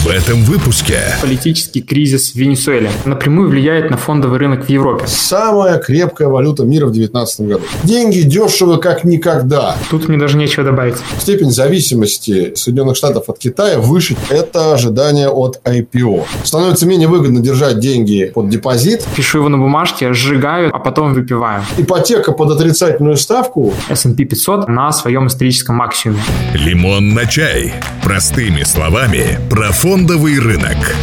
В этом выпуске Политический кризис в Венесуэле напрямую влияет на фондовый рынок в Европе. Самая крепкая валюта мира в 2019 году. Деньги дешево как никогда. Тут мне даже нечего добавить. Степень зависимости Соединенных Штатов от Китая выше. Это ожидание от IPO. Становится менее выгодно держать деньги под депозит. Пишу его на бумажке, сжигаю, а потом выпиваю. Ипотека под отрицательную ставку. S&P 500 на своем историческом максимуме. «Лимон на чай». Простыми словами про фондовый рынок.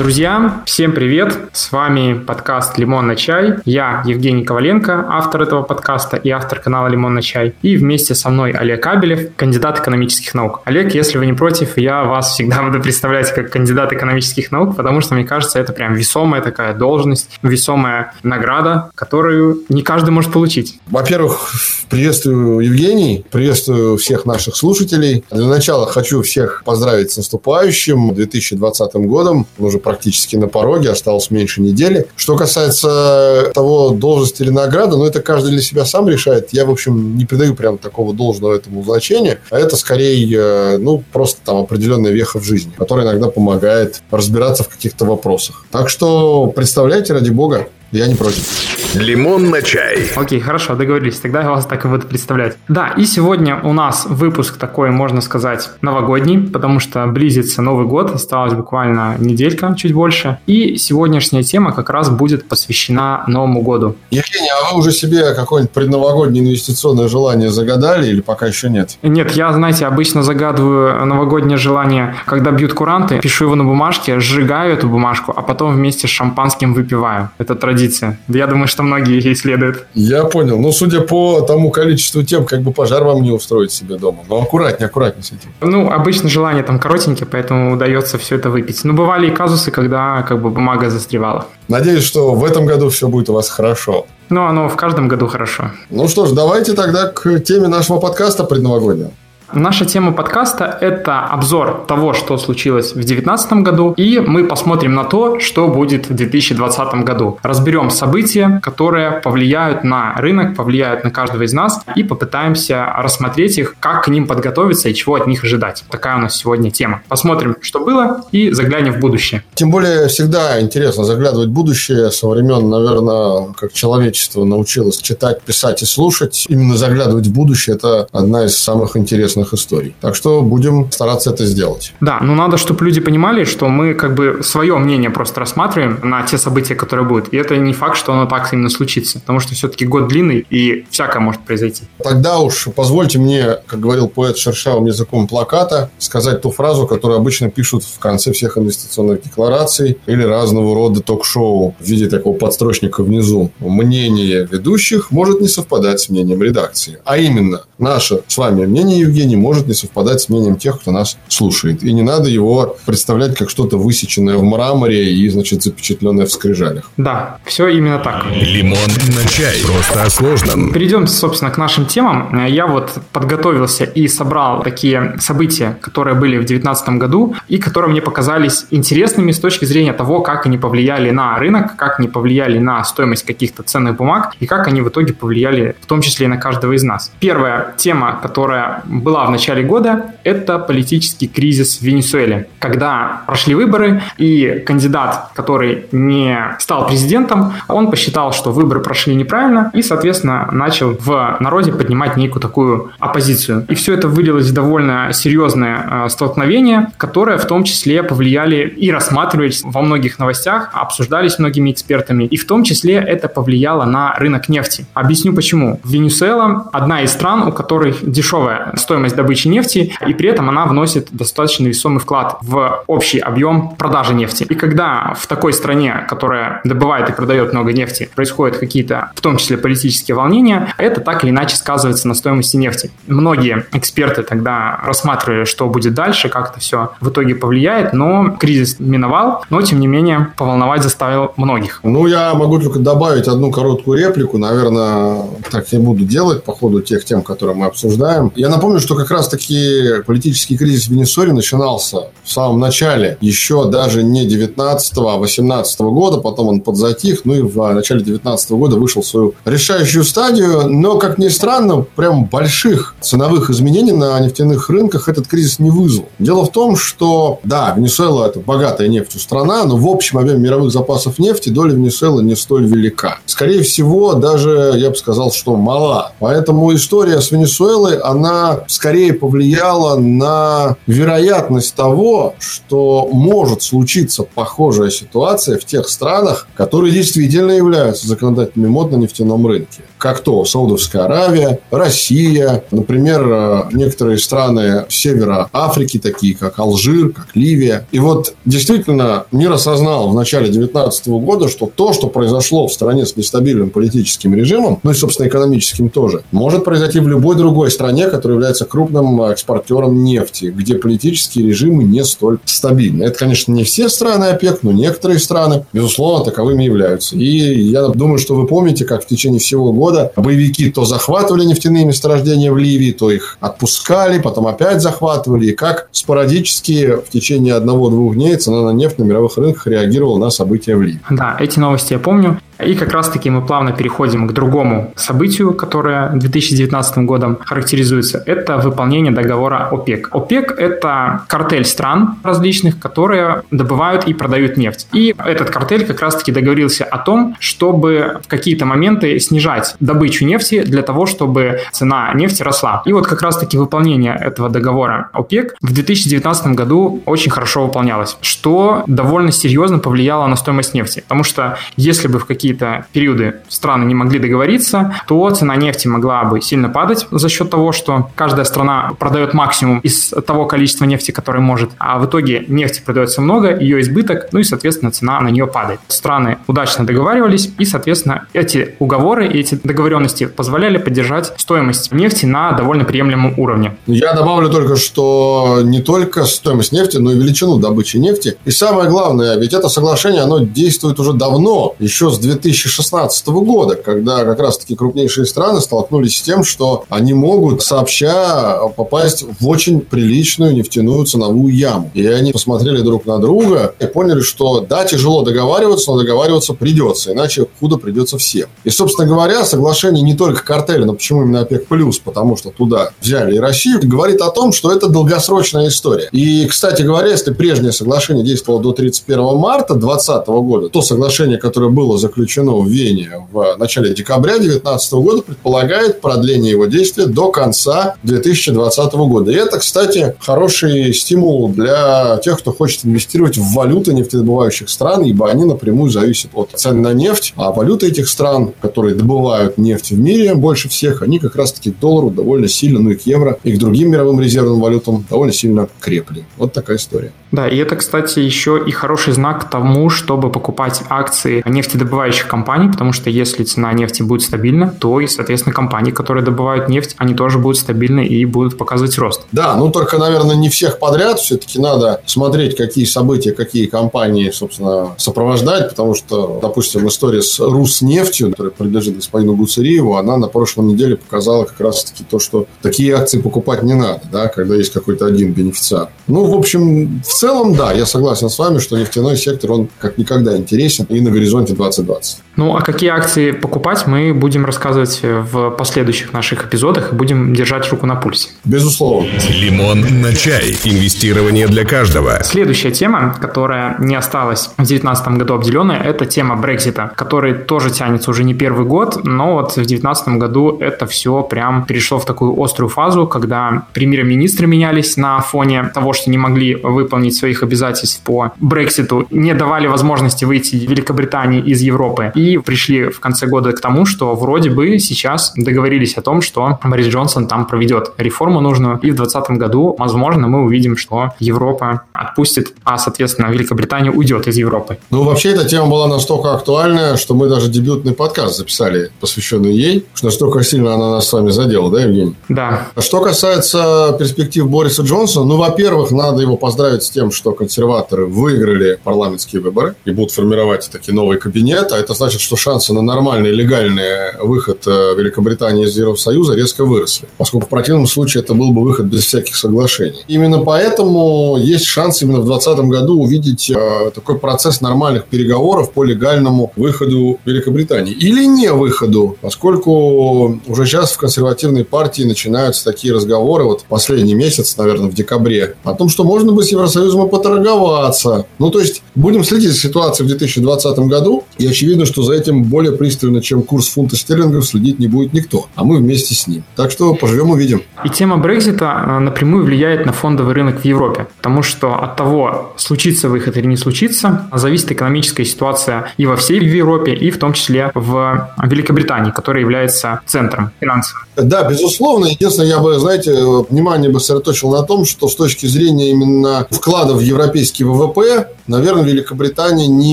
Друзья, всем привет! С вами подкаст «Лимон на чай». Я Евгений Коваленко, автор этого подкаста и автор канала «Лимон на чай». И вместе со мной Олег Кабелев, кандидат экономических наук. Олег, если вы не против, я вас всегда буду представлять как кандидат экономических наук, потому что, мне кажется, это прям весомая такая должность, весомая награда, которую не каждый может получить. Во-первых, приветствую Евгений, приветствую всех наших слушателей. Для начала хочу всех поздравить с наступающим 2020 годом. Мы уже практически на пороге, осталось меньше недели. Что касается того, должности или награды, ну, это каждый для себя сам решает. Я, в общем, не придаю прям такого должного этому значения, а это скорее, э, ну, просто там определенная веха в жизни, которая иногда помогает разбираться в каких-то вопросах. Так что представляйте, ради бога, я не против. «Лимон на чай». Окей, хорошо, договорились. Тогда я вас так и буду представлять. Да, и сегодня у нас выпуск такой, можно сказать, новогодний, потому что близится Новый год, осталось буквально неделька, чуть больше. И сегодняшняя тема как раз будет посвящена Новому году. Евгений, а вы уже себе какое-нибудь предновогоднее инвестиционное желание загадали или пока еще нет? Нет, я, знаете, обычно загадываю новогоднее желание, когда бьют куранты, пишу его на бумажке, сжигаю эту бумажку, а потом вместе с шампанским выпиваю. Это традиция. Я думаю, что многие ей следуют. Я понял. Ну, судя по тому количеству тем, как бы пожар вам не устроить себе дома. Но аккуратнее, аккуратнее с этим. Ну, обычно желание там коротенькие, поэтому удается все это выпить. Но бывали и казусы, когда как бы бумага застревала. Надеюсь, что в этом году все будет у вас хорошо. Ну, оно в каждом году хорошо. Ну что ж, давайте тогда к теме нашего подкаста предновогоднего. Наша тема подкаста – это обзор того, что случилось в 2019 году, и мы посмотрим на то, что будет в 2020 году. Разберем события, которые повлияют на рынок, повлияют на каждого из нас, и попытаемся рассмотреть их, как к ним подготовиться и чего от них ожидать. Такая у нас сегодня тема. Посмотрим, что было, и заглянем в будущее. Тем более всегда интересно заглядывать в будущее со времен, наверное, как человечество научилось читать, писать и слушать. Именно заглядывать в будущее – это одна из самых интересных интересных историй. Так что будем стараться это сделать. Да, но надо, чтобы люди понимали, что мы как бы свое мнение просто рассматриваем на те события, которые будут. И это не факт, что оно так именно случится, потому что все-таки год длинный и всякое может произойти. Тогда уж позвольте мне, как говорил поэт шершавым языком плаката, сказать ту фразу, которую обычно пишут в конце всех инвестиционных деклараций или разного рода ток-шоу в виде такого подстрочника внизу. Мнение ведущих может не совпадать с мнением редакции. А именно, наше с вами мнение, Евгений, может не совпадать с мнением тех, кто нас слушает. И не надо его представлять как что-то высеченное в мраморе и, значит, запечатленное в скрижалях. Да, все именно так. «Лимон на чай». Просто о сложном. Перейдем, собственно, к нашим темам. Я вот подготовился и собрал такие события, которые были в 2019 году и которые мне показались интересными с точки зрения того, как они повлияли на рынок, как они повлияли на стоимость каких-то ценных бумаг и как они в итоге повлияли в том числе и на каждого из нас. Первая тема, которая была в начале года, это политический кризис в Венесуэле. Когда прошли выборы, и кандидат, который не стал президентом, он посчитал, что выборы прошли неправильно, и, соответственно, начал в народе поднимать некую такую оппозицию. И все это вылилось в довольно серьезное э, столкновение, которое в том числе повлияли и рассматривались во многих новостях, обсуждались многими экспертами, и в том числе это повлияло на рынок нефти. Объясню почему. Венесуэла одна из стран, у которой дешевая стоимость добычи нефти, и при этом она вносит достаточно весомый вклад в общий объем продажи нефти. И когда в такой стране, которая добывает и продает много нефти, происходят какие-то, в том числе политические волнения, это так или иначе сказывается на стоимости нефти. Многие эксперты тогда рассматривали, что будет дальше, как это все в итоге повлияет, но кризис миновал, но тем не менее поволновать заставил многих. Ну, я могу только добавить одну короткую реплику. Наверное, так я буду делать по ходу тех тем, которые который мы обсуждаем. Я напомню, что как раз-таки политический кризис в Венесуэле начинался в самом начале, еще даже не 19 а 18 года, потом он подзатих, ну и в начале 19 года вышел в свою решающую стадию, но, как ни странно, прям больших ценовых изменений на нефтяных рынках этот кризис не вызвал. Дело в том, что, да, Венесуэла – это богатая нефтью страна, но в общем объеме мировых запасов нефти доля Венесуэлы не столь велика. Скорее всего, даже, я бы сказал, что мала. Поэтому история с Венесуэлой, она скорее повлияла на вероятность того, что может случиться похожая ситуация в тех странах, которые действительно являются законодательными мод на нефтяном рынке. Как то Саудовская Аравия, Россия, например, некоторые страны севера Африки, такие как Алжир, как Ливия. И вот действительно мир осознал в начале 2019 года, что то, что произошло в стране с нестабильным политическим режимом, ну и, собственно, экономическим тоже, может произойти в любой другой стране, которая является крупным экспортером нефти, где политические режимы не столь стабильны. Это, конечно, не все страны ОПЕК, но некоторые страны, безусловно, таковыми являются. И я думаю, что вы помните, как в течение всего года боевики то захватывали нефтяные месторождения в Ливии, то их отпускали, потом опять захватывали, и как спорадически в течение одного-двух дней цена на нефть на мировых рынках реагировала на события в Ливии. Да, эти новости я помню. И как раз-таки мы плавно переходим к другому событию, которое 2019 годом характеризуется. Это выполнение договора ОПЕК. ОПЕК – это картель стран различных, которые добывают и продают нефть. И этот картель как раз-таки договорился о том, чтобы в какие-то моменты снижать добычу нефти для того, чтобы цена нефти росла. И вот как раз-таки выполнение этого договора ОПЕК в 2019 году очень хорошо выполнялось, что довольно серьезно повлияло на стоимость нефти. Потому что если бы в какие какие-то периоды страны не могли договориться, то цена нефти могла бы сильно падать за счет того, что каждая страна продает максимум из того количества нефти, которое может, а в итоге нефти продается много, ее избыток, ну и, соответственно, цена на нее падает. Страны удачно договаривались, и, соответственно, эти уговоры эти договоренности позволяли поддержать стоимость нефти на довольно приемлемом уровне. Я добавлю только, что не только стоимость нефти, но и величину добычи нефти. И самое главное, ведь это соглашение, оно действует уже давно, еще с 2000 2016 года, когда как раз-таки крупнейшие страны столкнулись с тем, что они могут сообща попасть в очень приличную нефтяную ценовую яму. И они посмотрели друг на друга и поняли, что да, тяжело договариваться, но договариваться придется, иначе худо придется всем. И, собственно говоря, соглашение не только картеля, но почему именно ОПЕК+, плюс, потому что туда взяли и Россию, говорит о том, что это долгосрочная история. И, кстати говоря, если прежнее соглашение действовало до 31 марта 2020 года, то соглашение, которое было заключено заключено в Вене в начале декабря 2019 года, предполагает продление его действия до конца 2020 года. И это, кстати, хороший стимул для тех, кто хочет инвестировать в валюты нефтедобывающих стран, ибо они напрямую зависят от цен на нефть. А валюты этих стран, которые добывают нефть в мире больше всех, они как раз-таки к доллару довольно сильно, ну и к евро, и к другим мировым резервным валютам довольно сильно крепли. Вот такая история. Да, и это, кстати, еще и хороший знак тому, чтобы покупать акции нефтедобывающих компаний, потому что если цена нефти будет стабильна, то и, соответственно, компании, которые добывают нефть, они тоже будут стабильны и будут показывать рост. Да, ну только, наверное, не всех подряд. Все-таки надо смотреть, какие события, какие компании, собственно, сопровождать, потому что, допустим, история с Руснефтью, которая принадлежит господину Гуцериеву, она на прошлой неделе показала как раз-таки то, что такие акции покупать не надо, да, когда есть какой-то один бенефициар. Ну, в общем, в целом, да, я согласен с вами, что нефтяной сектор, он как никогда интересен и на горизонте 2020. Ну, а какие акции покупать, мы будем рассказывать в последующих наших эпизодах и будем держать руку на пульсе. Безусловно. Лимон на чай. Инвестирование для каждого. Следующая тема, которая не осталась в 2019 году обделенная, это тема Брекзита, который тоже тянется уже не первый год, но вот в 2019 году это все прям перешло в такую острую фазу, когда премьер-министры менялись на фоне того, что не могли выполнить своих обязательств по Брекситу, не давали возможности выйти Великобритании из Европы. И пришли в конце года к тому, что вроде бы сейчас договорились о том, что Борис Джонсон там проведет реформу нужную. И в 2020 году, возможно, мы увидим, что Европа отпустит, а, соответственно, Великобритания уйдет из Европы. Ну, вообще, эта тема была настолько актуальная, что мы даже дебютный подкаст записали, посвященный ей. Настолько сильно она нас с вами задела, да, Евгений? Да. А что касается перспектив Бориса Джонсона, ну, во-первых, надо его поздравить с тем, что консерваторы выиграли парламентские выборы и будут формировать такие новый кабинет, а это значит, что шансы на нормальный легальный выход э, Великобритании из Евросоюза резко выросли, поскольку в противном случае это был бы выход без всяких соглашений. Именно поэтому есть шанс именно в 2020 году увидеть э, такой процесс нормальных переговоров по легальному выходу Великобритании. Или не выходу, поскольку уже сейчас в консервативной партии начинаются такие разговоры, вот последний месяц, наверное, в декабре, о том, что можно бы с Евросоюзом и поторговаться. Ну, то есть, будем следить за ситуацией в 2020 году, и очевидно, что за этим более пристально, чем курс фунта стерлингов, следить не будет никто, а мы вместе с ним. Так что поживем увидим. И тема Брекзита э, напрямую влияет на фондовый рынок в Европе, потому что от того, случится выход или не случится, зависит экономическая ситуация и во всей Европе, и в том числе в Великобритании, которая является центром финансов. Да, безусловно. Единственное, я бы, знаете, внимание бы сосредоточил на том, что с точки зрения именно вклада в европейский ВВП, наверное, Великобритания не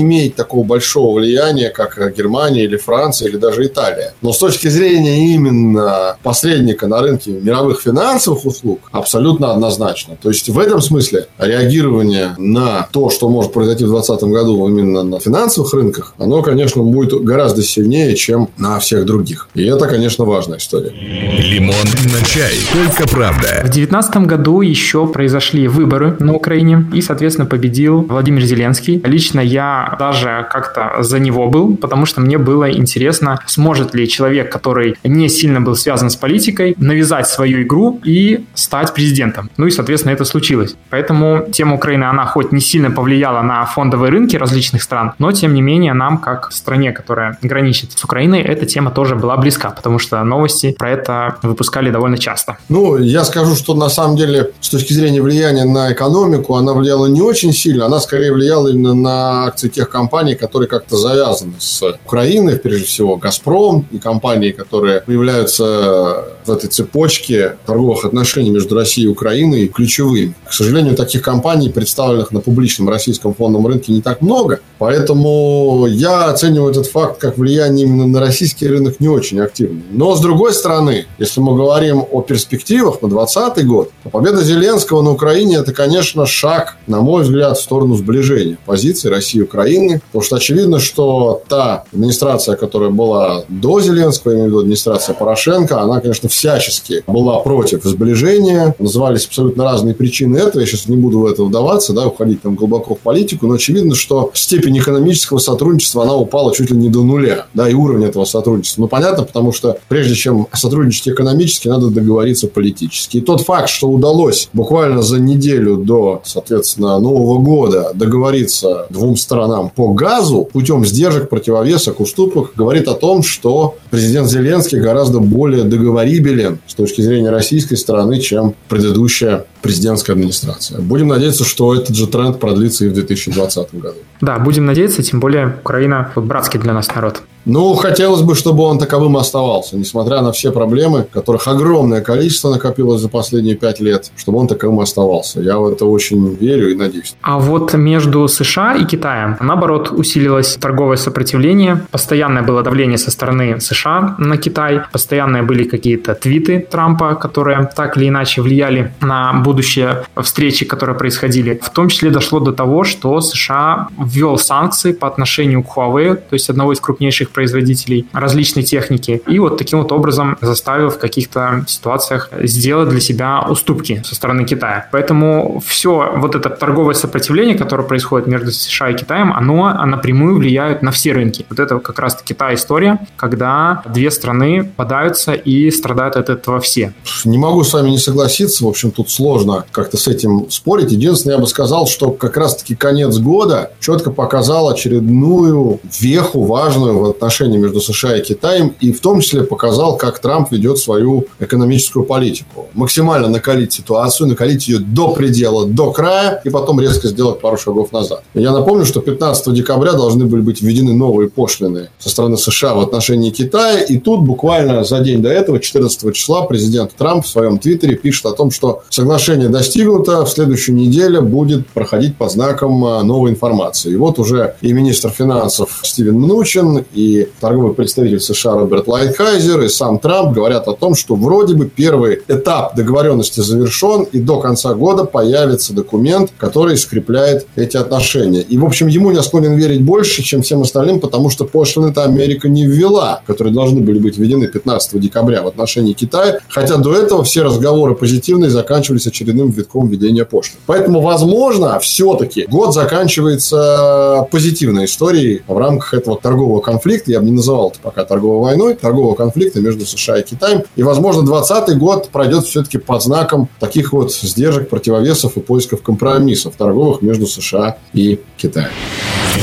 имеет такого большого влияния, как Германия или Франция или даже Италия. Но с точки зрения именно посредника на рынке мировых финансовых услуг, абсолютно однозначно. То есть в этом смысле реагирование на то, что может произойти в 2020 году именно на финансовых рынках, оно, конечно, будет гораздо сильнее, чем на всех других. И это, конечно, важная история. Лимон на чай. Только правда. В 2019 году еще произошли выборы на Украине, и, соответственно, победил Владимир Зеленский. Лично я даже как-то за него был, потому что мне было интересно, сможет ли человек, который не сильно был связан с политикой, навязать свою игру и стать президентом. Ну и, соответственно, это случилось. Поэтому тема Украины, она хоть не сильно повлияла на фондовые рынки различных стран, но, тем не менее, нам, как стране, которая граничит с Украиной, эта тема тоже была близка, потому что новости про это выпускали довольно часто. Ну, я скажу, что на самом деле, с точки зрения влияния на экономику, она влияла не очень сильно, она скорее влияла именно на акции тех компаний, которые как-то завязаны с Украиной, прежде всего «Газпром» и компании, которые появляются в этой цепочке торговых отношений между Россией и Украиной ключевыми. К сожалению, таких компаний, представленных на публичном российском фондовом рынке, не так много, поэтому я оцениваю этот факт как влияние именно на российский рынок не очень активно. Но, с другой стороны, если мы говорим о перспективах на 2020 год, то победа Зеленского на Украине – это, конечно, шаг, на мой взгляд, в сторону сближения позиций России и Украины, потому что очевидно, что та администрация, которая была до Зеленского, я имею в виду администрация Порошенко, она, конечно, всячески была против сближения, назывались абсолютно разные причины этого, я сейчас не буду в это вдаваться, да, уходить там глубоко в политику, но очевидно, что степень экономического сотрудничества, она упала чуть ли не до нуля, да, и уровень этого сотрудничества. Ну, понятно, потому что прежде чем сотрудничать экономически, надо договориться политически. И тот факт, что удалось буквально за неделю до, соответственно, Нового года договориться двум сторонам по газу путем сдержек, противовесок, уступок, говорит о том, что президент Зеленский гораздо более договорибелен с точки зрения российской стороны, чем предыдущая президентская администрация. Будем надеяться, что этот же тренд продлится и в 2020 году. Да, будем надеяться, тем более Украина братский для нас народ. Ну, хотелось бы, чтобы он таковым оставался, несмотря на все проблемы, которых огромное количество накопилось за последние пять лет, чтобы он таковым оставался. Я в это очень верю и надеюсь. А вот между США и Китаем, наоборот, усилилось торговое сопротивление, постоянное было давление со стороны США на Китай, постоянные были какие-то твиты Трампа, которые так или иначе влияли на будущее встречи, которые происходили. В том числе дошло до того, что США ввел санкции по отношению к Huawei, то есть одного из крупнейших производителей различной техники, и вот таким вот образом заставил в каких-то ситуациях сделать для себя уступки со стороны Китая. Поэтому все вот это торговое сопротивление, которое происходит между США и Китаем, оно напрямую влияет на все рынки. Вот это как раз-таки та история, когда две страны подаются и страдают от этого все. Не могу с вами не согласиться. В общем, тут сложно как-то с этим спорить. Единственное, я бы сказал, что как раз-таки конец года четко показал очередную веху важную в отношении отношения между США и Китаем, и в том числе показал, как Трамп ведет свою экономическую политику. Максимально накалить ситуацию, накалить ее до предела, до края, и потом резко сделать пару шагов назад. Я напомню, что 15 декабря должны были быть введены новые пошлины со стороны США в отношении Китая, и тут буквально за день до этого, 14 числа, президент Трамп в своем твиттере пишет о том, что соглашение достигнуто, в следующую неделю будет проходить по знакам а, новой информации. И вот уже и министр финансов Стивен Мнучин, и и торговый представитель США Роберт Лайтхайзер, и сам Трамп говорят о том, что вроде бы первый этап договоренности завершен, и до конца года появится документ, который скрепляет эти отношения. И, в общем, ему я склонен верить больше, чем всем остальным, потому что пошлины-то Америка не ввела, которые должны были быть введены 15 декабря в отношении Китая, хотя до этого все разговоры позитивные заканчивались очередным витком введения пошлин. Поэтому, возможно, все-таки год заканчивается позитивной историей в рамках этого торгового конфликта. Я бы не называл это пока торговой войной, торгового конфликта между США и Китаем. И, возможно, 2020 год пройдет все-таки под знаком таких вот сдержек, противовесов и поисков компромиссов торговых между США и Китаем.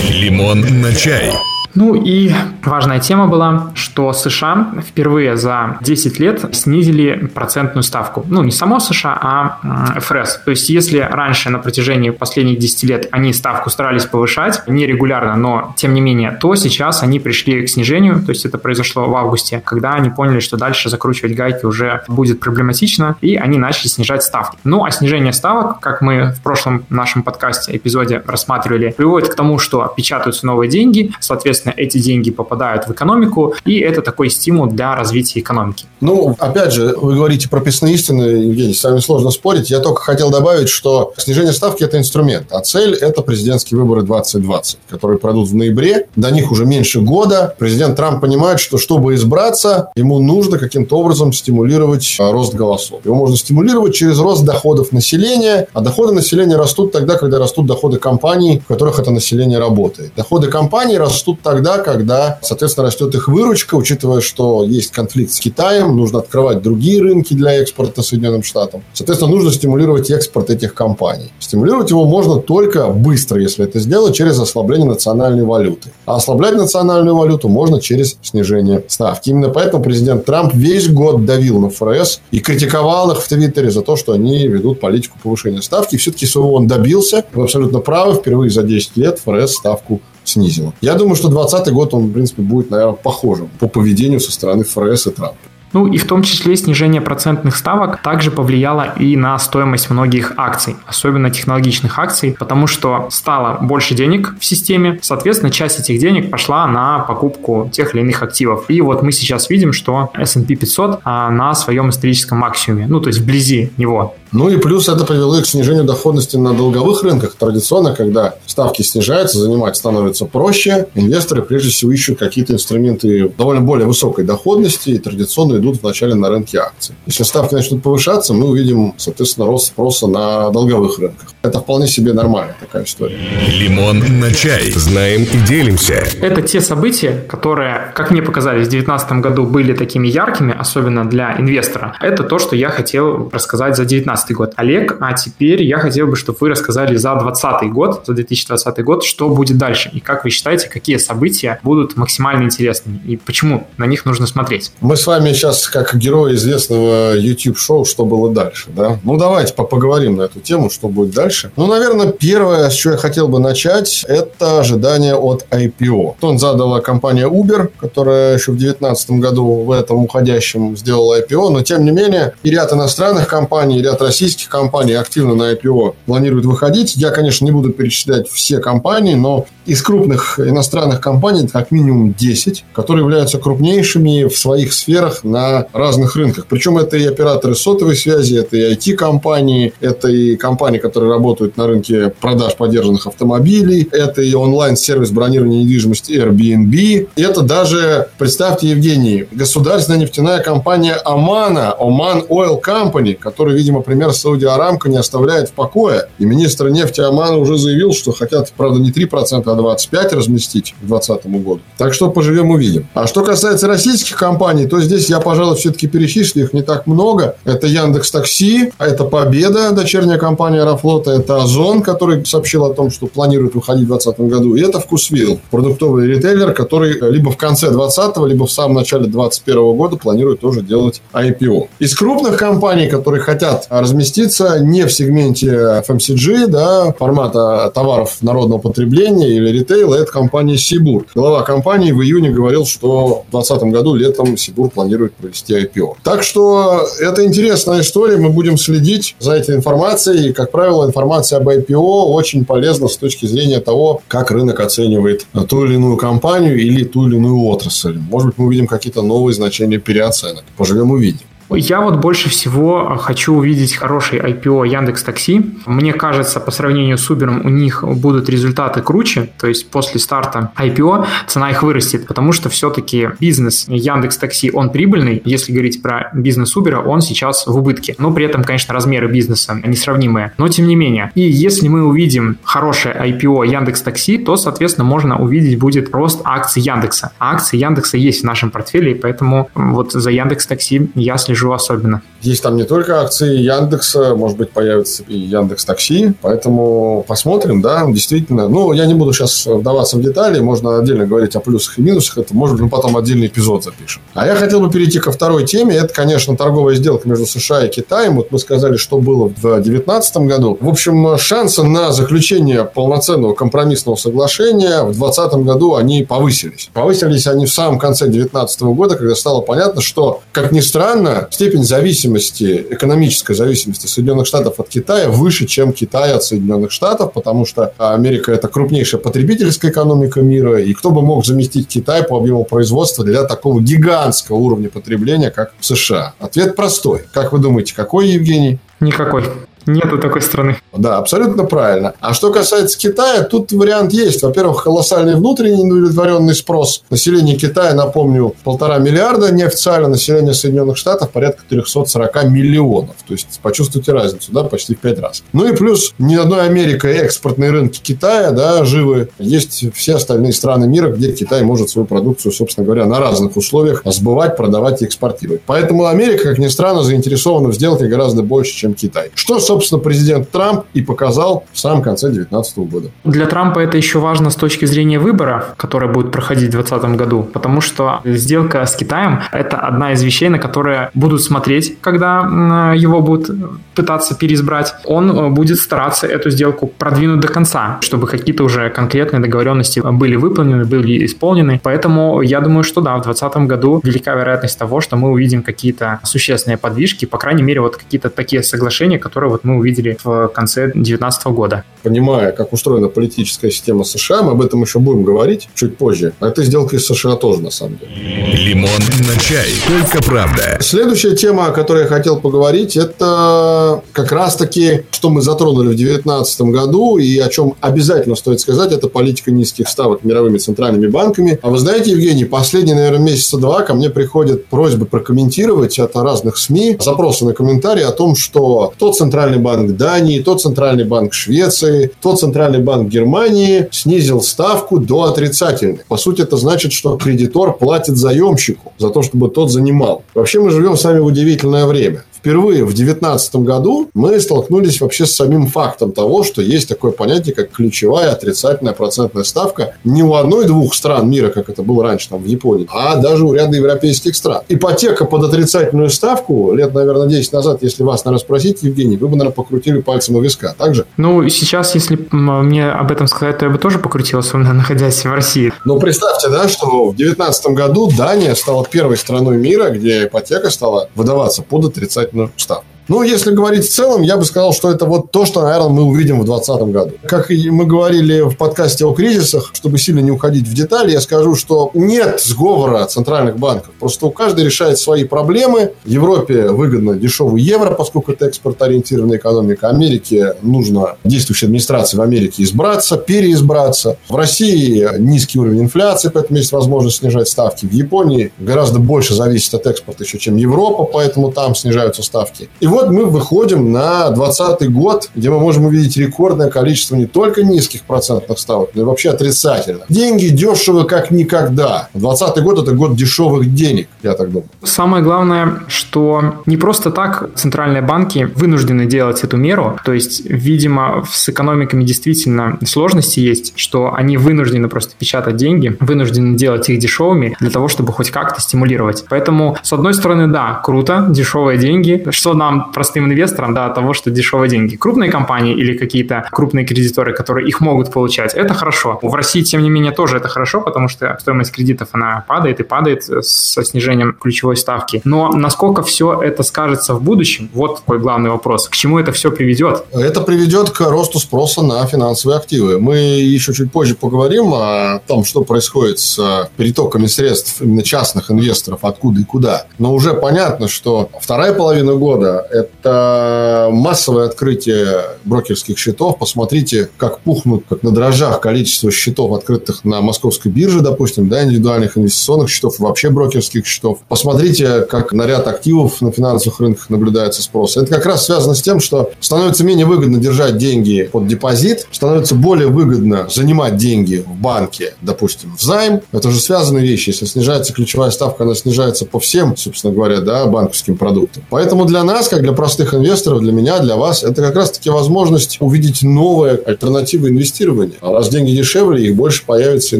Лимон на чай. Ну и важная тема была, что США впервые за 10 лет снизили процентную ставку. Ну, не само США, а ФРС. То есть, если раньше на протяжении последних 10 лет они ставку старались повышать, нерегулярно, но тем не менее, то сейчас они пришли к снижению, то есть это произошло в августе, когда они поняли, что дальше закручивать гайки уже будет проблематично, и они начали снижать ставки. Ну, а снижение ставок, как мы в прошлом нашем подкасте, эпизоде рассматривали, приводит к тому, что печатаются новые деньги, соответственно, соответственно, эти деньги попадают в экономику, и это такой стимул для развития экономики. Ну, опять же, вы говорите прописные истины, Евгений, с вами сложно спорить. Я только хотел добавить, что снижение ставки – это инструмент, а цель – это президентские выборы 2020, которые пройдут в ноябре. До них уже меньше года. Президент Трамп понимает, что чтобы избраться, ему нужно каким-то образом стимулировать а, рост голосов. Его можно стимулировать через рост доходов населения, а доходы населения растут тогда, когда растут доходы компаний, в которых это население работает. Доходы компаний растут тогда, тогда, когда, соответственно, растет их выручка, учитывая, что есть конфликт с Китаем, нужно открывать другие рынки для экспорта Соединенным Штатам. Соответственно, нужно стимулировать экспорт этих компаний. Стимулировать его можно только быстро, если это сделать, через ослабление национальной валюты. А ослаблять национальную валюту можно через снижение ставки. Именно поэтому президент Трамп весь год давил на ФРС и критиковал их в Твиттере за то, что они ведут политику повышения ставки. И все-таки своего он добился. Вы абсолютно правы. Впервые за 10 лет ФРС ставку снизила. Я думаю, что 2020 год, он, в принципе, будет, наверное, похожим по поведению со стороны ФРС и Трампа. Ну и в том числе снижение процентных ставок также повлияло и на стоимость многих акций, особенно технологичных акций, потому что стало больше денег в системе, соответственно, часть этих денег пошла на покупку тех или иных активов. И вот мы сейчас видим, что S&P 500 а, на своем историческом максимуме, ну то есть вблизи него. Ну и плюс это привело к снижению доходности на долговых рынках. Традиционно, когда ставки снижаются, занимать становится проще. Инвесторы прежде всего ищут какие-то инструменты довольно более высокой доходности и традиционно идут вначале на рынке акций. Если ставки начнут повышаться, мы увидим, соответственно, рост спроса на долговых рынках. Это вполне себе нормальная такая история. Лимон на чай. Знаем и делимся. Это те события, которые, как мне показались, в 2019 году были такими яркими, особенно для инвестора. Это то, что я хотел рассказать за 2019 2019 год. Олег, а теперь я хотел бы, чтобы вы рассказали за 2020 год, за 2020 год, что будет дальше, и как вы считаете, какие события будут максимально интересными, и почему на них нужно смотреть. Мы с вами сейчас, как герои известного YouTube-шоу «Что было дальше?», да? Ну, давайте поговорим на эту тему, что будет дальше. Ну, наверное, первое, с чего я хотел бы начать, это ожидание от IPO. Тон задала компания Uber, которая еще в 2019 году в этом уходящем сделала IPO, но, тем не менее, и ряд иностранных компаний, и ряд российских компаний активно на IPO планируют выходить. Я, конечно, не буду перечислять все компании, но из крупных иностранных компаний как минимум 10, которые являются крупнейшими в своих сферах на разных рынках. Причем это и операторы сотовой связи, это и IT-компании, это и компании, которые работают на рынке продаж поддержанных автомобилей, это и онлайн-сервис бронирования недвижимости Airbnb. Это даже, представьте, Евгений, государственная нефтяная компания Омана, Oman Oil Company, которая, видимо, например, Сауди Арамка не оставляет в покое. И министр нефти Омана уже заявил, что хотят, правда, не 3%, а 25% разместить к 2020 году. Так что поживем увидим. А что касается российских компаний, то здесь я, пожалуй, все-таки перечислю их не так много. Это Яндекс Такси, а это Победа, дочерняя компания Аэрофлота, это Озон, который сообщил о том, что планирует выходить в 2020 году, и это Вкусвилл, продуктовый ритейлер, который либо в конце 2020, либо в самом начале 2021 года планирует тоже делать IPO. Из крупных компаний, которые хотят разместиться не в сегменте FMCG, да, формата товаров народного потребления или ритейла, это компания Сибур. Глава компании в июне говорил, что в 2020 году летом Сибур планирует провести IPO. Так что это интересная история, мы будем следить за этой информацией. И, как правило, информация об IPO очень полезна с точки зрения того, как рынок оценивает ту или иную компанию или ту или иную отрасль. Может быть, мы увидим какие-то новые значения переоценок. Поживем увидим. Я вот больше всего хочу увидеть хороший IPO Яндекс Такси. Мне кажется, по сравнению с Uber у них будут результаты круче, то есть после старта IPO цена их вырастет, потому что все-таки бизнес Яндекс Такси, он прибыльный. Если говорить про бизнес Uber, он сейчас в убытке. Но при этом, конечно, размеры бизнеса несравнимые. Но тем не менее. И если мы увидим хорошее IPO Яндекс Такси, то, соответственно, можно увидеть будет рост акций Яндекса. А акции Яндекса есть в нашем портфеле, и поэтому вот за Яндекс Такси я слежу слежу особенно. Есть там не только акции Яндекса, может быть, появится и Яндекс Такси, поэтому посмотрим, да, действительно. Ну, я не буду сейчас вдаваться в детали, можно отдельно говорить о плюсах и минусах, это, может быть, мы потом отдельный эпизод запишем. А я хотел бы перейти ко второй теме, это, конечно, торговая сделка между США и Китаем. Вот мы сказали, что было в 2019 году. В общем, шансы на заключение полноценного компромиссного соглашения в 2020 году они повысились. Повысились они в самом конце 2019 года, когда стало понятно, что, как ни странно, степень зависимости, экономической зависимости Соединенных Штатов от Китая выше, чем Китай от Соединенных Штатов, потому что Америка – это крупнейшая потребительская экономика мира, и кто бы мог заместить Китай по объему производства для такого гигантского уровня потребления, как в США? Ответ простой. Как вы думаете, какой, Евгений? Никакой. Нету такой страны. Да, абсолютно правильно. А что касается Китая, тут вариант есть. Во-первых, колоссальный внутренний удовлетворенный спрос. Население Китая, напомню, полтора миллиарда, неофициально население Соединенных Штатов порядка 340 миллионов. То есть, почувствуйте разницу, да, почти в пять раз. Ну и плюс ни одной Америка экспортные рынки Китая, да, живы. Есть все остальные страны мира, где Китай может свою продукцию, собственно говоря, на разных условиях сбывать, продавать и экспортировать. Поэтому Америка, как ни странно, заинтересована в сделке гораздо больше, чем Китай. Что, собственно, президент Трамп и показал в самом конце 2019 года. Для Трампа это еще важно с точки зрения выбора, который будет проходить в 2020 году, потому что сделка с Китаем – это одна из вещей, на которые будут смотреть, когда его будут пытаться переизбрать. Он э, будет стараться эту сделку продвинуть до конца, чтобы какие-то уже конкретные договоренности были выполнены, были исполнены. Поэтому я думаю, что да, в 2020 году велика вероятность того, что мы увидим какие-то существенные подвижки, по крайней мере, вот какие-то такие соглашения, которые вот мы увидели в конце 2019 года. Понимая, как устроена политическая система США, мы об этом еще будем говорить чуть позже. А это сделка из США тоже, на самом деле. Лимон на чай. Только правда. Следующая тема, о которой я хотел поговорить, это как раз-таки, что мы затронули в 2019 году и о чем обязательно стоит сказать, это политика низких ставок мировыми центральными банками. А вы знаете, Евгений, последние, наверное, месяца два ко мне приходят просьбы прокомментировать от разных СМИ, запросы на комментарии о том, что тот центральный Центральный банк Дании, то Центральный банк Швеции, то Центральный банк Германии снизил ставку до отрицательной. По сути, это значит, что кредитор платит заемщику за то, чтобы тот занимал. Вообще мы живем с вами в удивительное время впервые в 2019 году мы столкнулись вообще с самим фактом того, что есть такое понятие, как ключевая отрицательная процентная ставка не у одной-двух стран мира, как это было раньше там в Японии, а даже у ряда европейских стран. Ипотека под отрицательную ставку лет, наверное, 10 назад, если вас, наверное, спросить, Евгений, вы бы, наверное, покрутили пальцем у виска, так же? Ну, сейчас, если мне об этом сказать, то я бы тоже покрутил, особенно находясь в России. Ну, представьте, да, что в 2019 году Дания стала первой страной мира, где ипотека стала выдаваться под отрицательную ну, ставку. Ну, если говорить в целом, я бы сказал, что это вот то, что, наверное, мы увидим в 2020 году. Как мы говорили в подкасте о кризисах, чтобы сильно не уходить в детали, я скажу, что нет сговора центральных банков. Просто у каждой решает свои проблемы. Европе выгодно дешевый евро, поскольку это экспортоориентированная экономика. Америке нужно действующей администрации в Америке избраться, переизбраться. В России низкий уровень инфляции, поэтому есть возможность снижать ставки. В Японии гораздо больше зависит от экспорта еще, чем Европа, поэтому там снижаются ставки. И вот мы выходим на 2020 год, где мы можем увидеть рекордное количество не только низких процентных ставок, но и вообще отрицательных. Деньги дешево как никогда. 2020 год – это год дешевых денег, я так думаю. Самое главное, что не просто так центральные банки вынуждены делать эту меру. То есть, видимо, с экономиками действительно сложности есть, что они вынуждены просто печатать деньги, вынуждены делать их дешевыми для того, чтобы хоть как-то стимулировать. Поэтому, с одной стороны, да, круто, дешевые деньги, что нам простым инвесторам, да, того, что дешевые деньги. Крупные компании или какие-то крупные кредиторы, которые их могут получать, это хорошо. В России, тем не менее, тоже это хорошо, потому что стоимость кредитов, она падает и падает со снижением ключевой ставки. Но насколько все это скажется в будущем, вот такой главный вопрос. К чему это все приведет? Это приведет к росту спроса на финансовые активы. Мы еще чуть позже поговорим о том, что происходит с перетоками средств именно частных инвесторов, откуда и куда. Но уже понятно, что вторая половина года – это массовое открытие брокерских счетов. Посмотрите, как пухнут, как на дрожжах количество счетов, открытых на московской бирже, допустим, да, индивидуальных инвестиционных счетов, вообще брокерских счетов. Посмотрите, как на ряд активов на финансовых рынках наблюдается спрос. Это как раз связано с тем, что становится менее выгодно держать деньги под депозит, становится более выгодно занимать деньги в банке, допустим, в займ. Это же связанные вещи. Если снижается ключевая ставка, она снижается по всем, собственно говоря, да, банковским продуктам. Поэтому для нас, как для простых инвесторов, для меня, для вас, это как раз-таки возможность увидеть новые альтернативы инвестирования. А раз деньги дешевле, их больше появится и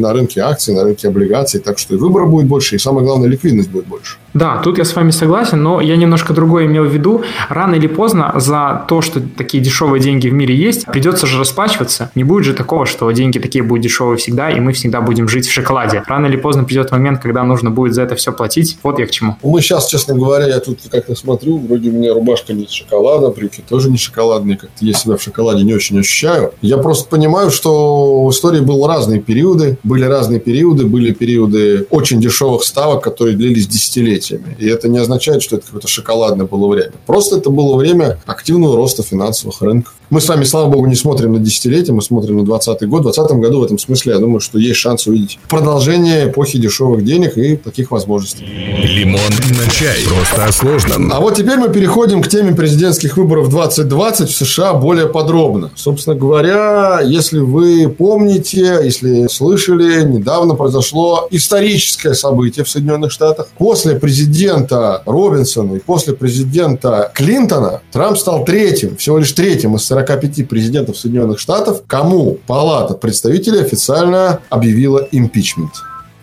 на рынке акций, и на рынке облигаций. Так что и выбора будет больше, и самое главное, ликвидность будет больше. Да, тут я с вами согласен, но я немножко другое имел в виду. Рано или поздно за то, что такие дешевые деньги в мире есть, придется же расплачиваться. Не будет же такого, что деньги такие будут дешевые всегда, и мы всегда будем жить в шоколаде. Рано или поздно придет момент, когда нужно будет за это все платить. Вот я к чему. Мы сейчас, честно говоря, я тут как-то смотрю, вроде у меня рубашка не из шоколада, брюки тоже не шоколадные, как-то я себя в шоколаде не очень ощущаю. Я просто понимаю, что в истории были разные периоды, были разные периоды, были периоды очень дешевых ставок, которые длились десятилетия десятилетиями. И это не означает, что это какое-то шоколадное было время. Просто это было время активного роста финансовых рынков. Мы с вами, слава богу, не смотрим на десятилетие, мы смотрим на 2020 год. В 2020 году в этом смысле, я думаю, что есть шанс увидеть продолжение эпохи дешевых денег и таких возможностей. Лимон на чай. Просто о сложном. А вот теперь мы переходим к теме президентских выборов 2020 в США более подробно. Собственно говоря, если вы помните, если слышали, недавно произошло историческое событие в Соединенных Штатах. После президента Робинсона и после президента Клинтона Трамп стал третьим, всего лишь третьим из 45 президентов Соединенных Штатов, кому Палата представителей официально объявила импичмент.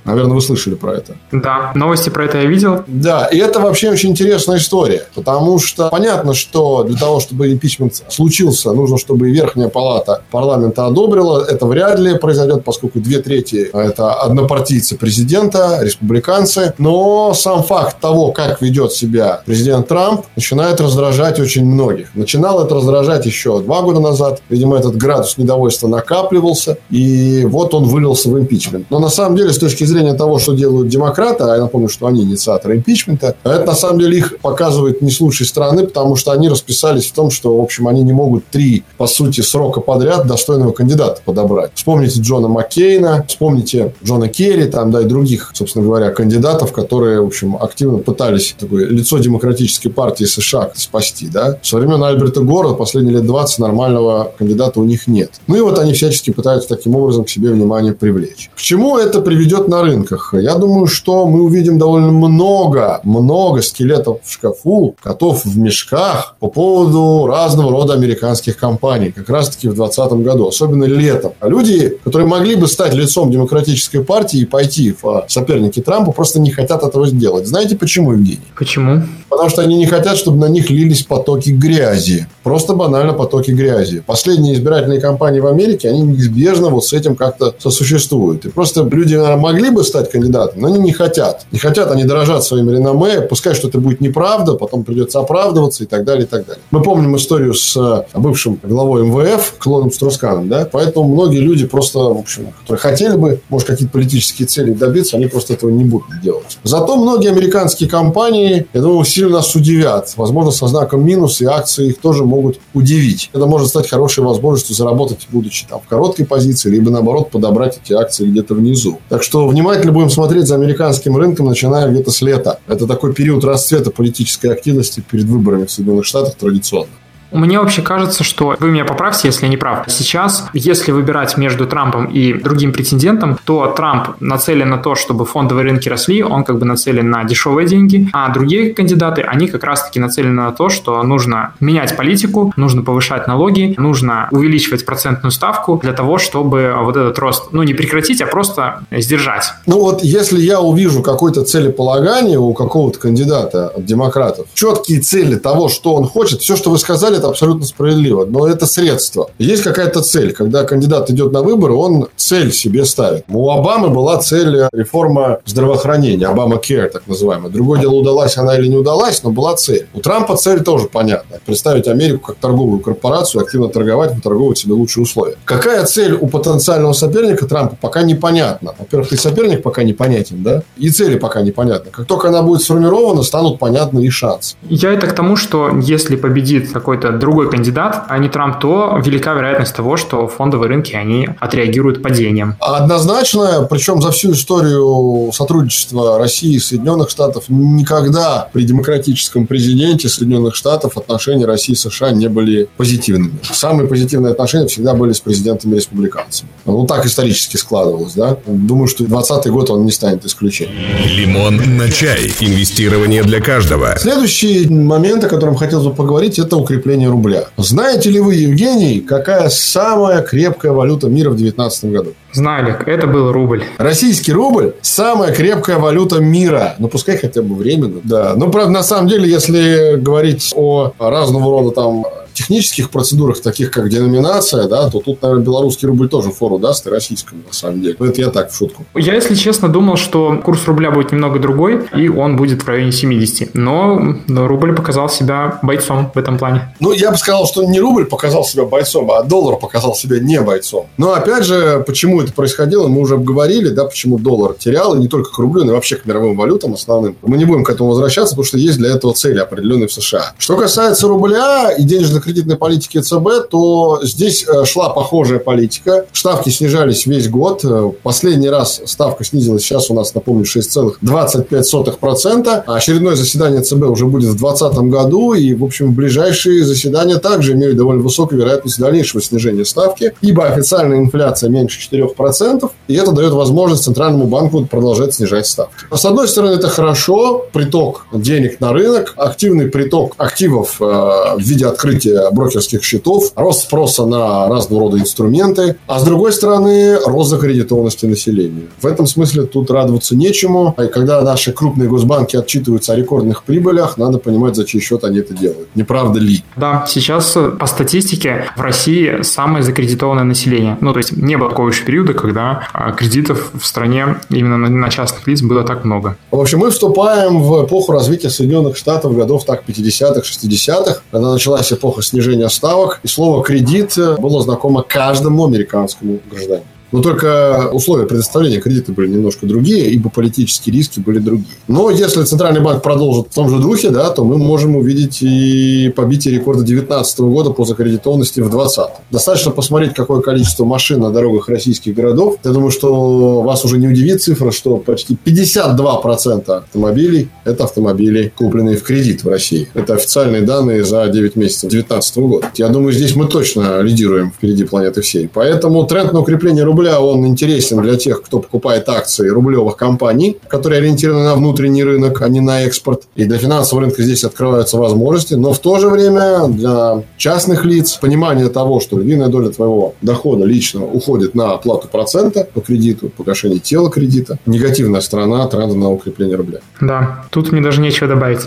Наверное, вы слышали про это. Да, новости про это я видел. Да, и это вообще очень интересная история, потому что понятно, что для того, чтобы импичмент случился, нужно, чтобы и Верхняя Палата парламента одобрила. Это вряд ли произойдет, поскольку две трети – это однопартийцы президента, республиканцы. Но сам факт того, как ведет себя президент Трамп, начинает раздражать очень многих. Начинал это раздражать еще два года назад. Видимо, этот градус недовольства накапливался, и вот он вылился в импичмент. Но на самом деле, с точки зрения зрения того, что делают демократы, а я напомню, что они инициаторы импичмента, это на самом деле их показывает не с лучшей стороны, потому что они расписались в том, что, в общем, они не могут три, по сути, срока подряд достойного кандидата подобрать. Вспомните Джона Маккейна, вспомните Джона Керри, там, да, и других, собственно говоря, кандидатов, которые, в общем, активно пытались такое лицо демократической партии США спасти, да. Со времен Альберта Гора последние лет 20 нормального кандидата у них нет. Ну и вот они всячески пытаются таким образом к себе внимание привлечь. К чему это приведет на рынках. Я думаю, что мы увидим довольно много, много скелетов в шкафу, котов в мешках по поводу разного рода американских компаний, как раз-таки в 2020 году, особенно летом. А люди, которые могли бы стать лицом демократической партии и пойти в соперники Трампа, просто не хотят этого сделать. Знаете почему, Евгений? Почему? Потому что они не хотят, чтобы на них лились потоки грязи. Просто банально потоки грязи. Последние избирательные кампании в Америке, они неизбежно вот с этим как-то сосуществуют. И просто люди, наверное, могли бы стать кандидатом, но они не хотят. Не хотят, они дорожат своим реноме, пускай что-то будет неправда, потом придется оправдываться и так далее, и так далее. Мы помним историю с э, бывшим главой МВФ Клодом Струсканом, да, поэтому многие люди просто, в общем, которые хотели бы, может, какие-то политические цели добиться, они просто этого не будут делать. Зато многие американские компании, я думаю, сильно нас удивят. Возможно, со знаком минус, и акции их тоже могут удивить. Это может стать хорошей возможностью заработать, будучи там в короткой позиции, либо, наоборот, подобрать эти акции где-то внизу. Так что внимание внимательно будем смотреть за американским рынком, начиная где-то с лета. Это такой период расцвета политической активности перед выборами в Соединенных Штатах традиционно. Мне вообще кажется, что вы меня поправьте, если я не прав. Сейчас, если выбирать между Трампом и другим претендентом, то Трамп нацелен на то, чтобы фондовые рынки росли, он как бы нацелен на дешевые деньги, а другие кандидаты, они как раз-таки нацелены на то, что нужно менять политику, нужно повышать налоги, нужно увеличивать процентную ставку для того, чтобы вот этот рост, ну, не прекратить, а просто сдержать. Ну, вот если я увижу какое-то целеполагание у какого-то кандидата от демократов, четкие цели того, что он хочет, все, что вы сказали, это абсолютно справедливо, но это средство. Есть какая-то цель. Когда кандидат идет на выборы, он цель себе ставит. У Обамы была цель реформа здравоохранения, Обама Care, так называемая. Другое дело, удалась она или не удалась, но была цель. У Трампа цель тоже понятна. Представить Америку как торговую корпорацию, активно торговать, выторговывать себе лучшие условия. Какая цель у потенциального соперника Трампа, пока непонятно. Во-первых, и соперник пока непонятен, да, и цели пока непонятны. Как только она будет сформирована, станут понятны и шансы. Я это к тому, что если победит какой-то другой кандидат, а не Трамп, то велика вероятность того, что фондовые рынки, они отреагируют падением. Однозначно, причем за всю историю сотрудничества России и Соединенных Штатов никогда при демократическом президенте Соединенных Штатов отношения России и США не были позитивными. Самые позитивные отношения всегда были с президентами-республиканцами. Ну, так исторически складывалось, да. Думаю, что 2020 год он не станет исключением. Лимон на чай. Инвестирование для каждого. Следующий момент, о котором хотелось бы поговорить, это укрепление рубля. Знаете ли вы, Евгений, какая самая крепкая валюта мира в 2019 году? Знаю, Олег, это был рубль. Российский рубль – самая крепкая валюта мира. Ну, пускай хотя бы временно. Да. Ну, правда, на самом деле, если говорить о разного рода там технических процедурах, таких как деноминация, да, то тут, наверное, белорусский рубль тоже фору даст и российскому, на самом деле. Но это я так в шутку. Я, если честно, думал, что курс рубля будет немного другой, и он будет в районе 70. Но, рубль показал себя бойцом в этом плане. Ну, я бы сказал, что не рубль показал себя бойцом, а доллар показал себя не бойцом. Но, опять же, почему это происходило, мы уже обговорили, да, почему доллар терял, и не только к рублю, но и вообще к мировым валютам основным. Мы не будем к этому возвращаться, потому что есть для этого цели определенные в США. Что касается рубля и денежных кредитной политики ЦБ, то здесь э, шла похожая политика. Ставки снижались весь год. Э, последний раз ставка снизилась, сейчас у нас, напомню, 6,25%. А очередное заседание ЦБ уже будет в 2020 году. И, в общем, ближайшие заседания также имеют довольно высокую вероятность дальнейшего снижения ставки, ибо официальная инфляция меньше 4%, и это дает возможность Центральному банку продолжать снижать ставки. С одной стороны, это хорошо, приток денег на рынок, активный приток активов э, в виде открытия брокерских счетов, рост спроса на разного рода инструменты, а с другой стороны, рост закредитованности населения. В этом смысле тут радоваться нечему. И когда наши крупные госбанки отчитываются о рекордных прибылях, надо понимать, за чей счет они это делают. Не правда ли? Да, сейчас э, по статистике в России самое закредитованное население. Ну, то есть не было такого еще периода, когда а, кредитов в стране именно на частных лиц было так много. В общем, мы вступаем в эпоху развития Соединенных Штатов годов так 50-х, 60-х, когда началась эпоха снижения ставок. И слово «кредит» было знакомо каждому американскому гражданину. Но только условия предоставления кредита были немножко другие, ибо политические риски были другие. Но если Центральный банк продолжит в том же духе, да, то мы можем увидеть и побитие рекорда 2019 года по закредитованности в 2020. Достаточно посмотреть, какое количество машин на дорогах российских городов. Я думаю, что вас уже не удивит цифра, что почти 52% автомобилей – это автомобили, купленные в кредит в России. Это официальные данные за 9 месяцев 2019 года. Я думаю, здесь мы точно лидируем впереди планеты всей. Поэтому тренд на укрепление рубля рубля он интересен для тех, кто покупает акции рублевых компаний, которые ориентированы на внутренний рынок, а не на экспорт. И для финансового рынка здесь открываются возможности. Но в то же время для частных лиц понимание того, что львиная доля твоего дохода лично уходит на оплату процента по кредиту, погашение тела кредита. Негативная сторона тренда на укрепление рубля. Да, тут мне даже нечего добавить.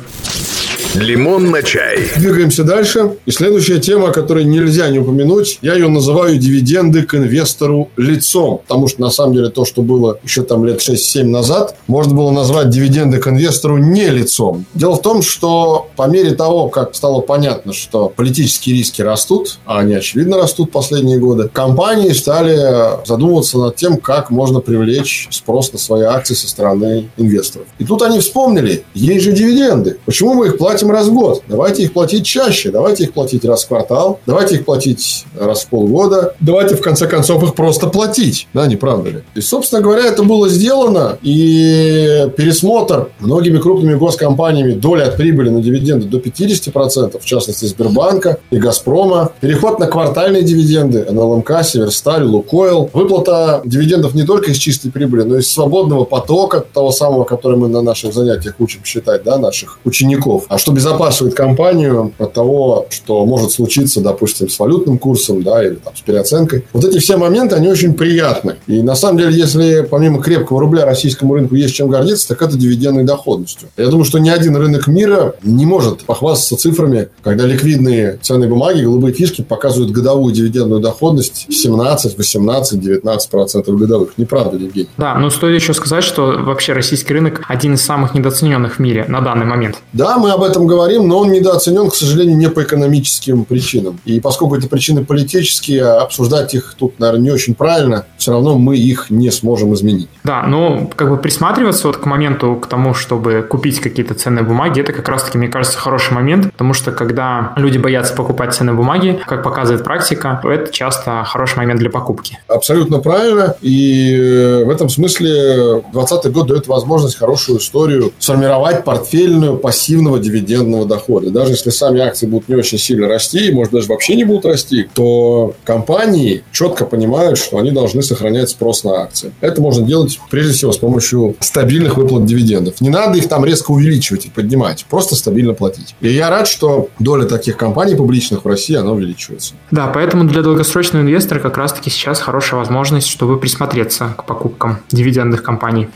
Лимон на чай. Двигаемся дальше. И следующая тема, которую нельзя не упомянуть, я ее называю дивиденды к инвестору лицом. Потому что, на самом деле, то, что было еще там лет 6-7 назад, можно было назвать дивиденды к инвестору не лицом. Дело в том, что по мере того, как стало понятно, что политические риски растут, а они, очевидно, растут последние годы, компании стали задумываться над тем, как можно привлечь спрос на свои акции со стороны инвесторов. И тут они вспомнили, есть же дивиденды. Почему мы их платим платим раз в год. Давайте их платить чаще. Давайте их платить раз в квартал. Давайте их платить раз в полгода. Давайте, в конце концов, их просто платить. Да, не правда ли? И, собственно говоря, это было сделано. И пересмотр многими крупными госкомпаниями доли от прибыли на дивиденды до 50%, в частности, Сбербанка и Газпрома. Переход на квартальные дивиденды НЛМК, Северсталь, Лукойл. Выплата дивидендов не только из чистой прибыли, но и из свободного потока, того самого, который мы на наших занятиях учим считать, да, наших учеников. А что безопасивает компанию от того, что может случиться, допустим, с валютным курсом, да, или там, с переоценкой. Вот эти все моменты, они очень приятны. И на самом деле, если помимо крепкого рубля российскому рынку есть чем гордиться, так это дивидендной доходностью. Я думаю, что ни один рынок мира не может похвастаться цифрами, когда ликвидные ценные бумаги, голубые фишки показывают годовую дивидендную доходность 17, 18, 19 процентов годовых. Не правда Евгений? Да, но стоит еще сказать, что вообще российский рынок один из самых недооцененных в мире на данный момент. Да, мы об этом говорим, но он недооценен, к сожалению, не по экономическим причинам. И поскольку эти причины политические, обсуждать их тут, наверное, не очень правильно, все равно мы их не сможем изменить. Да, но как бы присматриваться вот к моменту, к тому, чтобы купить какие-то ценные бумаги, это как раз-таки, мне кажется, хороший момент, потому что когда люди боятся покупать ценные бумаги, как показывает практика, то это часто хороший момент для покупки. Абсолютно правильно. И в этом смысле 2020 год дает возможность хорошую историю сформировать портфельную пассивного дивидендного дохода. Даже если сами акции будут не очень сильно расти, может даже вообще не будут расти, то компании четко понимают, что они должны сохранять спрос на акции. Это можно делать прежде всего с помощью стабильных выплат дивидендов. Не надо их там резко увеличивать и поднимать, просто стабильно платить. И я рад, что доля таких компаний публичных в России, она увеличивается. Да, поэтому для долгосрочного инвестора как раз-таки сейчас хорошая возможность, чтобы присмотреться к покупкам дивидендных компаний.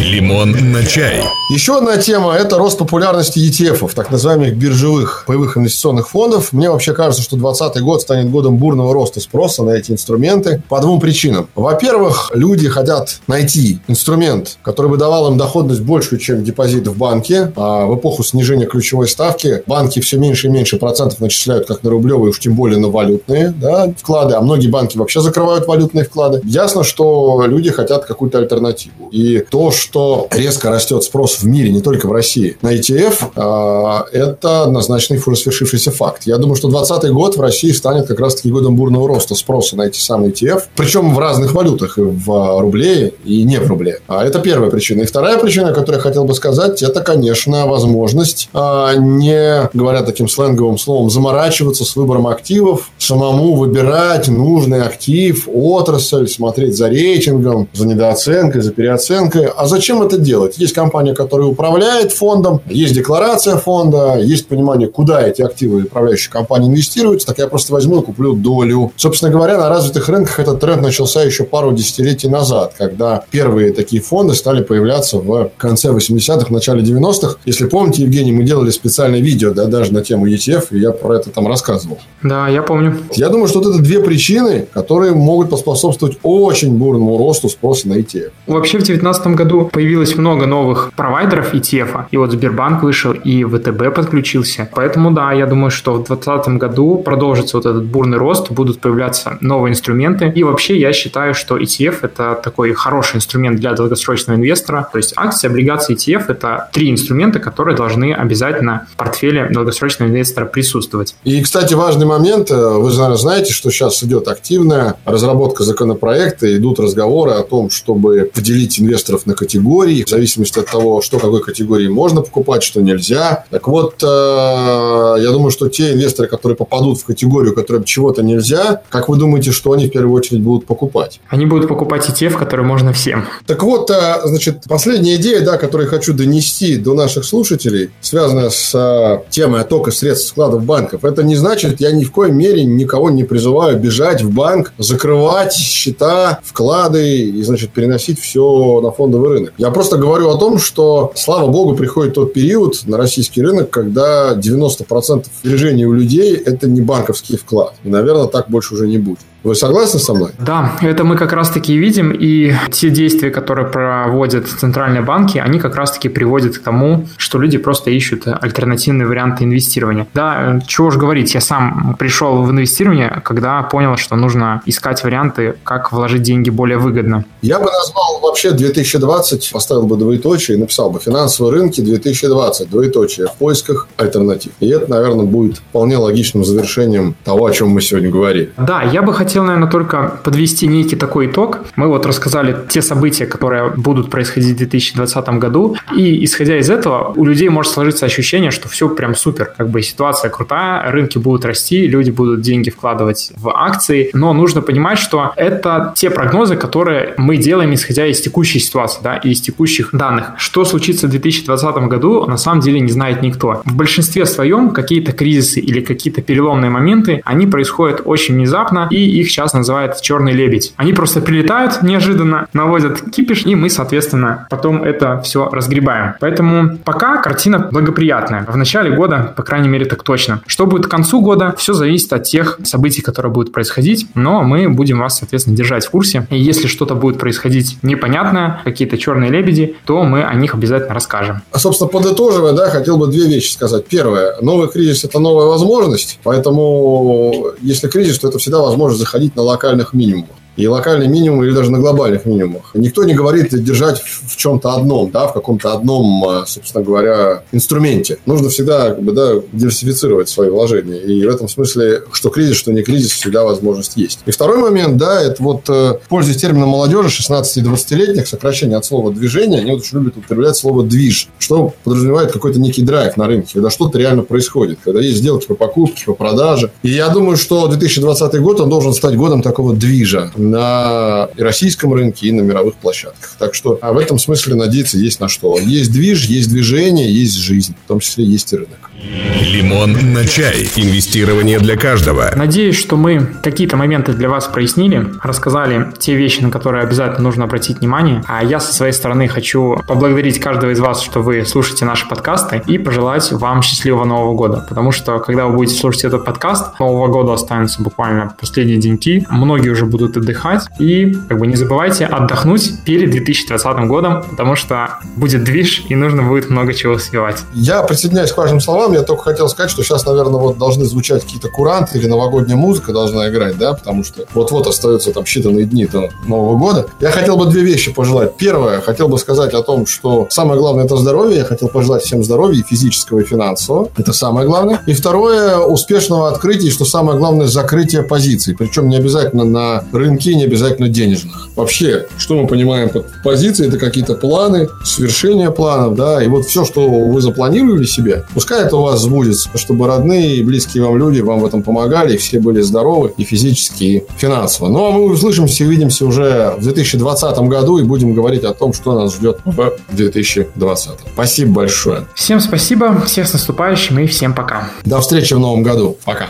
Лимон на чай. Еще одна тема – это рост популярности ETF, так называемых биржевых боевых инвестиционных фондов. Мне вообще кажется, что 2020 год станет годом бурного роста спроса на эти инструменты по двум причинам. Во-первых, люди хотят найти инструмент, который бы давал им доходность большую, чем депозит в банке. А в эпоху снижения ключевой ставки банки все меньше и меньше процентов начисляют как на рублевые, уж тем более на валютные да, вклады. А многие банки вообще закрывают валютные вклады. Ясно, что люди хотят какую-то альтернативу. И то, что резко растет спрос в мире, не только в России, на ETF, а, это однозначный свершившийся факт. Я думаю, что 2020 год в России станет как раз-таки годом бурного роста спроса на эти самые ETF, причем в разных валютах, и в рубле, и не в рубле. А это первая причина. И вторая причина, которую я хотел бы сказать, это, конечно, возможность, а, не говоря таким сленговым словом, заморачиваться с выбором активов, самому выбирать нужный актив, отрасль, смотреть за рейтингом, за недооценкой, за переоценкой. А зачем это делать? Есть компания, которая управляет фондом, есть декларация фонда, есть понимание, куда эти активы управляющей компании инвестируются, так я просто возьму и куплю долю. Собственно говоря, на развитых рынках этот тренд начался еще пару десятилетий назад, когда первые такие фонды стали появляться в конце 80-х, начале 90-х. Если помните, Евгений, мы делали специальное видео да, даже на тему ETF, и я про это там рассказывал. Да, я помню. Я думаю, что вот это две причины, которые могут поспособствовать очень бурному росту спроса на ETF. Вообще в 2019 году появилось много новых провайдеров ETF. И вот Сбербанк вышел, и ВТБ подключился. Поэтому да, я думаю, что в 2020 году продолжится вот этот бурный рост, будут появляться новые инструменты. И вообще я считаю, что ETF это такой хороший инструмент для долгосрочного инвестора. То есть акции, облигации, ETF это три инструмента, которые должны обязательно в портфеле долгосрочного инвестора присутствовать. И, кстати, важный момент. Вы, наверное, знаете, что сейчас идет активная разработка законопроекта, идут разговоры о том, чтобы поделить инвесторов на категории, в зависимости от того, что какой категории можно покупать, что нельзя. Так вот, э, я думаю, что те инвесторы, которые попадут в категорию, которым чего-то нельзя, как вы думаете, что они в первую очередь будут покупать? Они будут покупать ETF, которые можно всем. Так вот, э, значит, последняя идея, да, которую я хочу донести до наших слушателей, связанная с э, темой оттока средств складов банков. Это не значит, я ни в коей мере никого не призываю бежать в банк, закрывать счета, вклады и, значит, переносить все на фондовый рынок. Я просто говорю о том, что, слава богу, приходит тот период на российский рынок, когда 90% движения у людей – это не банковский вклад. И, наверное, так больше уже не будет. Вы согласны со мной? Да, это мы как раз-таки видим, и те действия, которые проводят центральные банки, они как раз-таки приводят к тому, что люди просто ищут альтернативные варианты инвестирования. Да, чего уж говорить, я сам пришел в инвестирование, когда понял, что нужно искать варианты, как вложить деньги более выгодно. Я бы назвал вообще 2020 поставил бы двоеточие и написал бы «Финансовые рынки 2020, двоеточие, в поисках альтернатив». И это, наверное, будет вполне логичным завершением того, о чем мы сегодня говорили. Да, я бы хотел, наверное, только подвести некий такой итог. Мы вот рассказали те события, которые будут происходить в 2020 году, и исходя из этого, у людей может сложиться ощущение, что все прям супер, как бы ситуация крутая, рынки будут расти, люди будут деньги вкладывать в акции, но нужно понимать, что это те прогнозы, которые мы делаем, исходя из текущей ситуации, да, и из текущих данных. Что случится в 2020 году, на самом деле не знает никто. В большинстве своем какие-то кризисы или какие-то переломные моменты, они происходят очень внезапно, и их сейчас называют черный лебедь. Они просто прилетают неожиданно, наводят кипиш, и мы, соответственно, потом это все разгребаем. Поэтому пока картина благоприятная. В начале года, по крайней мере, так точно. Что будет к концу года, все зависит от тех событий, которые будут происходить, но мы будем вас, соответственно, держать в курсе. И если что-то будет происходить непонятное, какие-то черные лебеди, то мы о них обязательно расскажем. А, собственно, подытоживая, да, хотел бы две вещи сказать. Первое, новый кризис – это новая возможность, поэтому если кризис, то это всегда возможность заходить на локальных минимумах и локальный минимум или даже на глобальных минимумах. Никто не говорит держать в чем-то одном, да, в каком-то одном, а, собственно говоря, инструменте. Нужно всегда как бы, да, диверсифицировать свои вложения. И в этом смысле, что кризис, что не кризис, всегда возможность есть. И второй момент, да, это вот, э, пользуясь термином молодежи, 16-20-летних, сокращение от слова движение, они очень любят употреблять слово движ, что подразумевает какой-то некий драйв на рынке, когда что-то реально происходит, когда есть сделки по покупке, по продаже. И я думаю, что 2020 год, он должен стать годом такого движа на российском рынке и на мировых площадках. Так что а в этом смысле надеяться есть на что. Есть движ, есть движение, есть жизнь, в том числе есть и рынок. Лимон на чай. Инвестирование для каждого. Надеюсь, что мы какие-то моменты для вас прояснили, рассказали те вещи, на которые обязательно нужно обратить внимание. А я со своей стороны хочу поблагодарить каждого из вас, что вы слушаете наши подкасты и пожелать вам счастливого Нового года. Потому что, когда вы будете слушать этот подкаст, Нового года останутся буквально последние деньки. Многие уже будут отдыхать. И как бы не забывайте отдохнуть перед 2020 годом, потому что будет движ и нужно будет много чего успевать. Я присоединяюсь к вашим словам я только хотел сказать, что сейчас, наверное, вот должны звучать какие-то куранты или новогодняя музыка должна играть, да, потому что вот-вот остаются там считанные дни до Нового года. Я хотел бы две вещи пожелать. Первое, хотел бы сказать о том, что самое главное это здоровье. Я хотел пожелать всем здоровья, и физического, и финансового. Это самое главное. И второе, успешного открытия, и что самое главное, закрытия позиций. Причем не обязательно на рынке, не обязательно денежных. Вообще, что мы понимаем под позицией, это какие-то планы, свершение планов, да, и вот все, что вы запланировали себе, пускай это у вас сбудется, чтобы родные и близкие вам люди вам в этом помогали, и все были здоровы и физически, и финансово. Ну, а мы услышимся и увидимся уже в 2020 году и будем говорить о том, что нас ждет в 2020. Спасибо большое. Всем спасибо, всех с наступающим и всем пока. До встречи в новом году. Пока.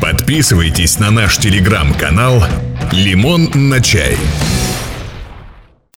Подписывайтесь на наш телеграм-канал «Лимон на чай».